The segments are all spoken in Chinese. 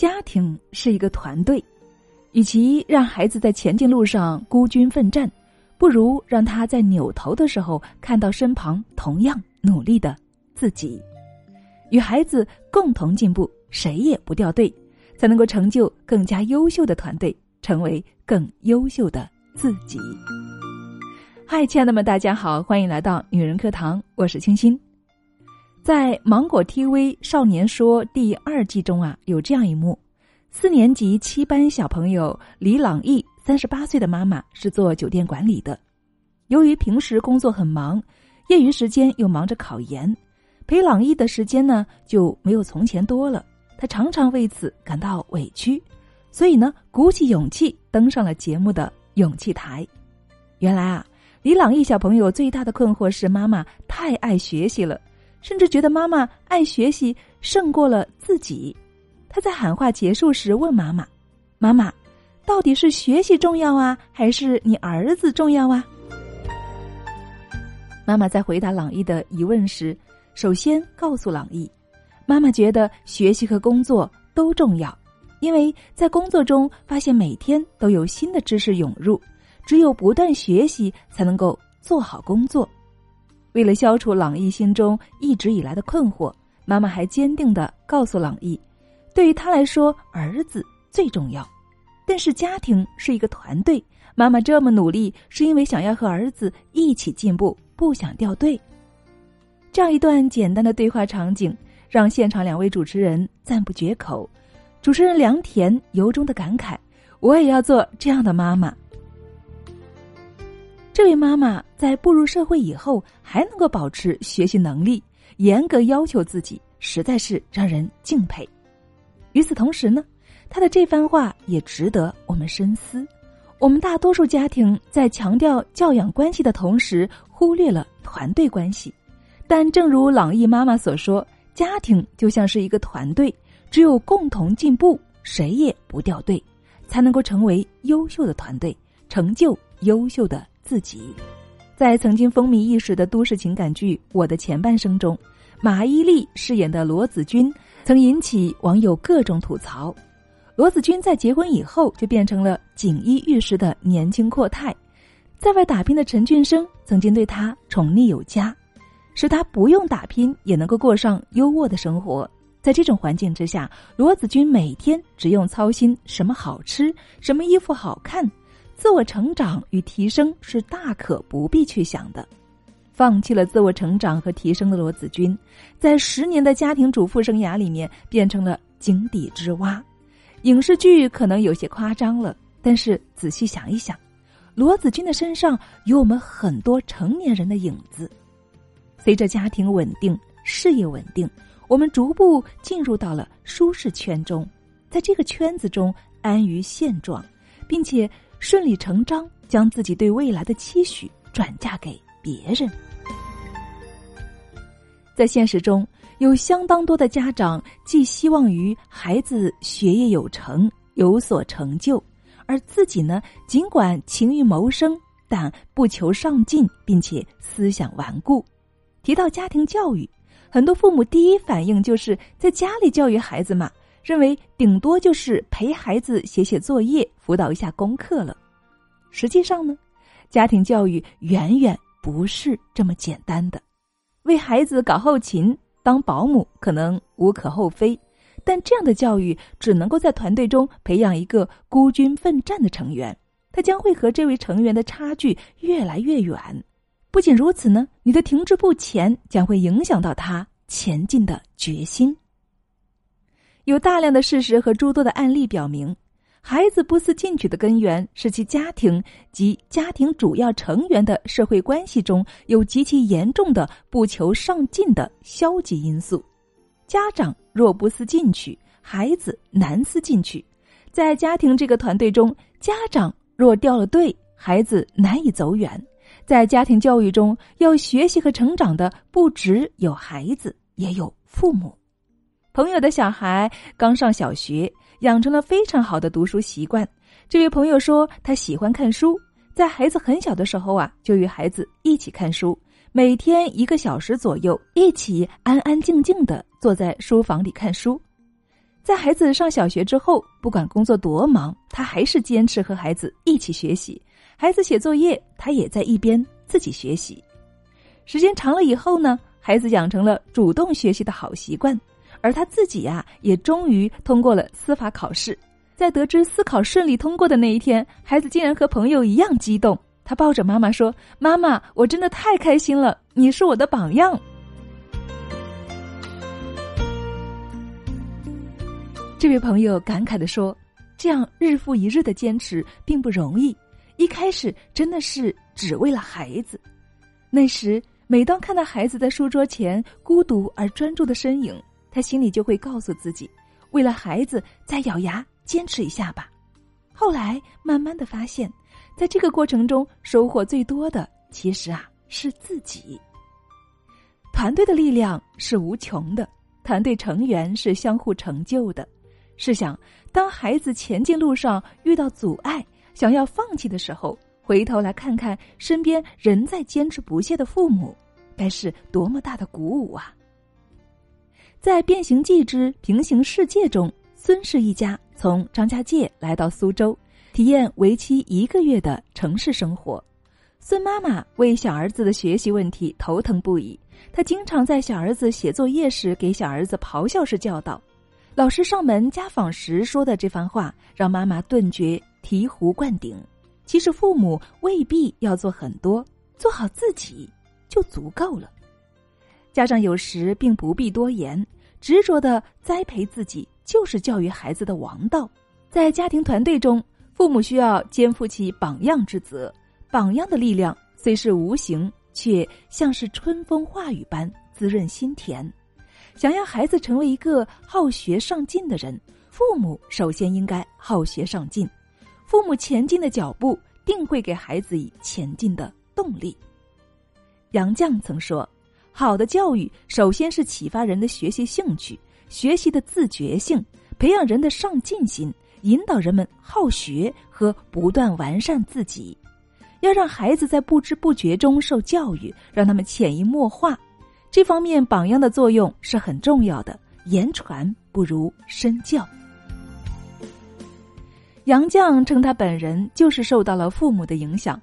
家庭是一个团队，与其让孩子在前进路上孤军奋战，不如让他在扭头的时候看到身旁同样努力的自己，与孩子共同进步，谁也不掉队，才能够成就更加优秀的团队，成为更优秀的自己。嗨，亲爱的们，大家好，欢迎来到女人课堂，我是清新。在芒果 TV 少年说第二季中啊，有这样一幕：四年级七班小朋友李朗逸，三十八岁的妈妈是做酒店管理的。由于平时工作很忙，业余时间又忙着考研，陪朗逸的时间呢就没有从前多了。他常常为此感到委屈，所以呢，鼓起勇气登上了节目的勇气台。原来啊，李朗逸小朋友最大的困惑是妈妈太爱学习了。甚至觉得妈妈爱学习胜过了自己，他在喊话结束时问妈妈：“妈妈，到底是学习重要啊，还是你儿子重要啊？”妈妈在回答朗逸的疑问时，首先告诉朗逸：“妈妈觉得学习和工作都重要，因为在工作中发现每天都有新的知识涌入，只有不断学习才能够做好工作。”为了消除朗逸心中一直以来的困惑，妈妈还坚定的告诉朗逸，对于他来说，儿子最重要。但是家庭是一个团队，妈妈这么努力是因为想要和儿子一起进步，不想掉队。这样一段简单的对话场景，让现场两位主持人赞不绝口。主持人梁田由衷的感慨：“我也要做这样的妈妈。”这位妈妈在步入社会以后还能够保持学习能力，严格要求自己，实在是让人敬佩。与此同时呢，她的这番话也值得我们深思。我们大多数家庭在强调教养关系的同时，忽略了团队关系。但正如朗逸妈妈所说，家庭就像是一个团队，只有共同进步，谁也不掉队，才能够成为优秀的团队，成就优秀的。自己，在曾经风靡一时的都市情感剧《我的前半生》中，马伊琍饰演的罗子君曾引起网友各种吐槽。罗子君在结婚以后就变成了锦衣玉食的年轻阔太，在外打拼的陈俊生曾经对她宠溺有加，使她不用打拼也能够过上优渥的生活。在这种环境之下，罗子君每天只用操心什么好吃、什么衣服好看。自我成长与提升是大可不必去想的，放弃了自我成长和提升的罗子君，在十年的家庭主妇生涯里面变成了井底之蛙。影视剧可能有些夸张了，但是仔细想一想，罗子君的身上有我们很多成年人的影子。随着家庭稳定、事业稳定，我们逐步进入到了舒适圈中，在这个圈子中安于现状，并且。顺理成章将自己对未来的期许转嫁给别人，在现实中，有相当多的家长寄希望于孩子学业有成、有所成就，而自己呢，尽管勤于谋生，但不求上进，并且思想顽固。提到家庭教育，很多父母第一反应就是在家里教育孩子嘛。认为顶多就是陪孩子写写作业、辅导一下功课了。实际上呢，家庭教育远远不是这么简单的。为孩子搞后勤、当保姆可能无可厚非，但这样的教育只能够在团队中培养一个孤军奋战的成员，他将会和这位成员的差距越来越远。不仅如此呢，你的停滞不前将会影响到他前进的决心。有大量的事实和诸多的案例表明，孩子不思进取的根源是其家庭及家庭主要成员的社会关系中有极其严重的不求上进的消极因素。家长若不思进取，孩子难思进取。在家庭这个团队中，家长若掉了队，孩子难以走远。在家庭教育中，要学习和成长的不只有孩子，也有父母。朋友的小孩刚上小学，养成了非常好的读书习惯。这位朋友说，他喜欢看书，在孩子很小的时候啊，就与孩子一起看书，每天一个小时左右，一起安安静静的坐在书房里看书。在孩子上小学之后，不管工作多忙，他还是坚持和孩子一起学习。孩子写作业，他也在一边自己学习。时间长了以后呢，孩子养成了主动学习的好习惯，而他自己呀，也终于通过了司法考试。在得知司考顺利通过的那一天，孩子竟然和朋友一样激动。他抱着妈妈说：“妈妈，我真的太开心了，你是我的榜样。”这位朋友感慨的说：“这样日复一日的坚持并不容易。一开始真的是只为了孩子。那时，每当看到孩子在书桌前孤独而专注的身影，他心里就会告诉自己：为了孩子，再咬牙坚持一下吧。后来，慢慢的发现，在这个过程中收获最多的，其实啊是自己。团队的力量是无穷的，团队成员是相互成就的。”试想，当孩子前进路上遇到阻碍，想要放弃的时候，回头来看看身边仍在坚持不懈的父母，该是多么大的鼓舞啊！在《变形记之平行世界》中，孙氏一家从张家界来到苏州，体验为期一个月的城市生活。孙妈妈为小儿子的学习问题头疼不已，她经常在小儿子写作业时给小儿子咆哮式教导。老师上门家访时说的这番话，让妈妈顿觉醍醐灌顶。其实父母未必要做很多，做好自己就足够了。家长有时并不必多言，执着的栽培自己就是教育孩子的王道。在家庭团队中，父母需要肩负起榜样之责。榜样的力量虽是无形，却像是春风化雨般滋润心田。想要孩子成为一个好学上进的人，父母首先应该好学上进。父母前进的脚步，定会给孩子以前进的动力。杨绛曾说：“好的教育，首先是启发人的学习兴趣、学习的自觉性，培养人的上进心，引导人们好学和不断完善自己。要让孩子在不知不觉中受教育，让他们潜移默化。”这方面榜样的作用是很重要的，言传不如身教。杨绛称，他本人就是受到了父母的影响，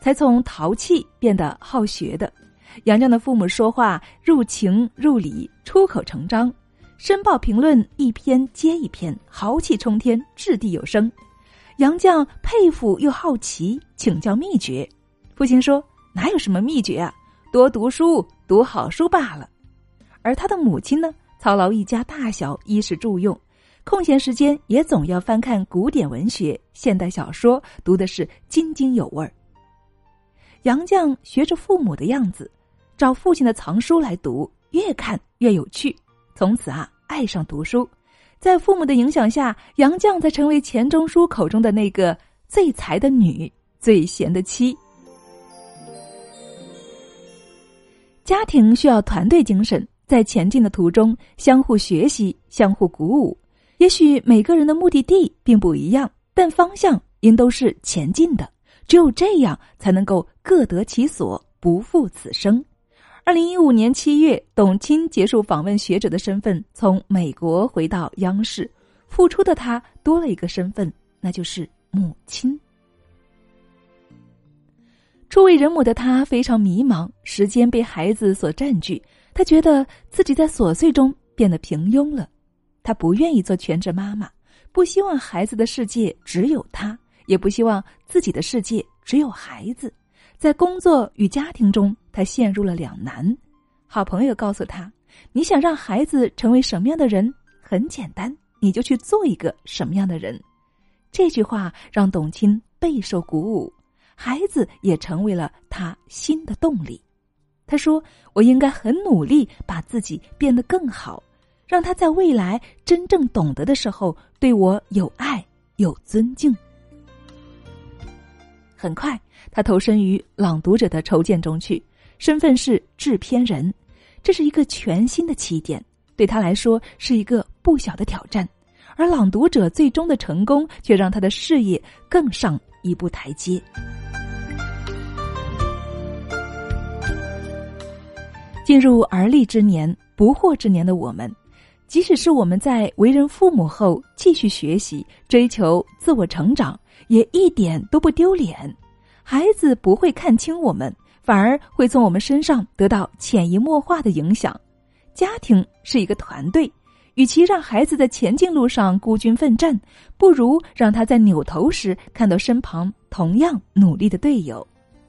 才从淘气变得好学的。杨绛的父母说话入情入理，出口成章，申报评论一篇接一篇，豪气冲天，掷地有声。杨绛佩服又好奇，请教秘诀。父亲说：“哪有什么秘诀啊？”多读书，读好书罢了。而他的母亲呢，操劳一家大小衣食住用，空闲时间也总要翻看古典文学、现代小说，读的是津津有味儿。杨绛学着父母的样子，找父亲的藏书来读，越看越有趣，从此啊爱上读书。在父母的影响下，杨绛才成为钱钟书口中的那个最才的女、最贤的妻。家庭需要团队精神，在前进的途中相互学习、相互鼓舞。也许每个人的目的地并不一样，但方向应都是前进的。只有这样，才能够各得其所，不负此生。二零一五年七月，董卿结束访问学者的身份，从美国回到央视，复出的她多了一个身份，那就是母亲。初为人母的她非常迷茫，时间被孩子所占据，她觉得自己在琐碎中变得平庸了。她不愿意做全职妈妈，不希望孩子的世界只有她，也不希望自己的世界只有孩子。在工作与家庭中，他陷入了两难。好朋友告诉他：“你想让孩子成为什么样的人？很简单，你就去做一个什么样的人。”这句话让董卿备受鼓舞。孩子也成为了他新的动力。他说：“我应该很努力，把自己变得更好，让他在未来真正懂得的时候，对我有爱、有尊敬。”很快，他投身于《朗读者》的筹建中去，身份是制片人。这是一个全新的起点，对他来说是一个不小的挑战。而《朗读者》最终的成功，却让他的事业更上一步台阶。进入而立之年、不惑之年的我们，即使是我们在为人父母后继续学习、追求自我成长，也一点都不丢脸。孩子不会看清我们，反而会从我们身上得到潜移默化的影响。家庭是一个团队，与其让孩子在前进路上孤军奋战，不如让他在扭头时看到身旁同样努力的队友，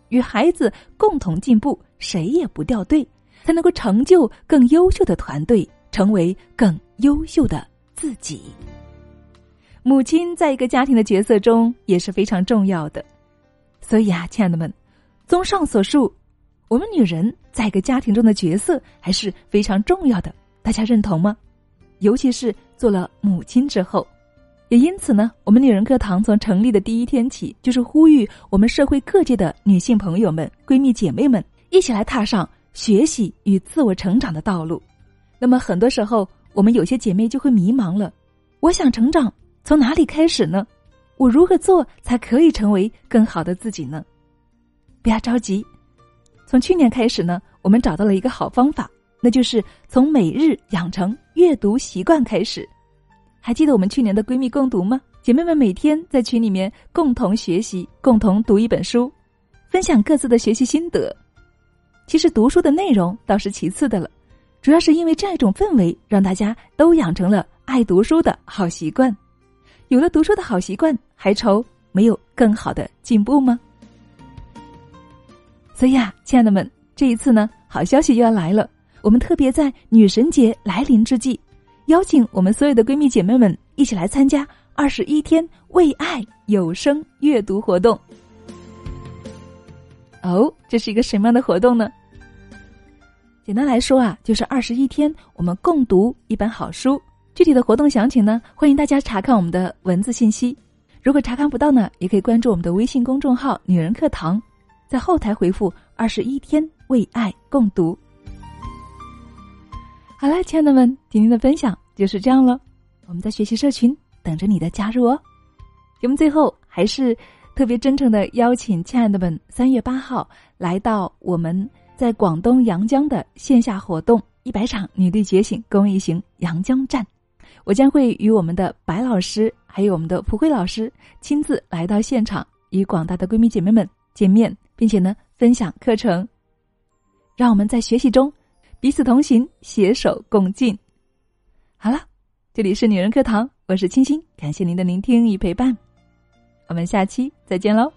与孩子共同进步，谁也不掉队，才能够成就更优秀的团队。成为更优秀的自己。母亲在一个家庭的角色中也是非常重要的，所以啊，亲爱的们，综上所述，我们女人在一个家庭中的角色还是非常重要的，大家认同吗？尤其是做了母亲之后，也因此呢，我们女人课堂从成立的第一天起，就是呼吁我们社会各界的女性朋友们、闺蜜姐妹们一起来踏上学习与自我成长的道路。那么很多时候，我们有些姐妹就会迷茫了。我想成长，从哪里开始呢？我如何做才可以成为更好的自己呢？不要着急，从去年开始呢，我们找到了一个好方法，那就是从每日养成阅读习惯开始。还记得我们去年的闺蜜共读吗？姐妹们每天在群里面共同学习，共同读一本书，分享各自的学习心得。其实读书的内容倒是其次的了。主要是因为这样一种氛围，让大家都养成了爱读书的好习惯。有了读书的好习惯，还愁没有更好的进步吗？所以啊，亲爱的们，这一次呢，好消息又要来了。我们特别在女神节来临之际，邀请我们所有的闺蜜姐妹们一起来参加二十一天为爱有声阅读活动。哦，这是一个什么样的活动呢？简单来说啊，就是二十一天，我们共读一本好书。具体的活动详情呢，欢迎大家查看我们的文字信息。如果查看不到呢，也可以关注我们的微信公众号“女人课堂”，在后台回复“二十一天为爱共读”。好了，亲爱的们，今天的分享就是这样了。我们在学习社群等着你的加入哦。节目最后还是特别真诚的邀请亲爱的们，三月八号来到我们。在广东阳江的线下活动“一百场女力觉醒公益行阳江站”，我将会与我们的白老师还有我们的蒲慧老师亲自来到现场，与广大的闺蜜姐妹们见面，并且呢分享课程。让我们在学习中彼此同行，携手共进。好了，这里是女人课堂，我是青青，感谢您的聆听与陪伴，我们下期再见喽。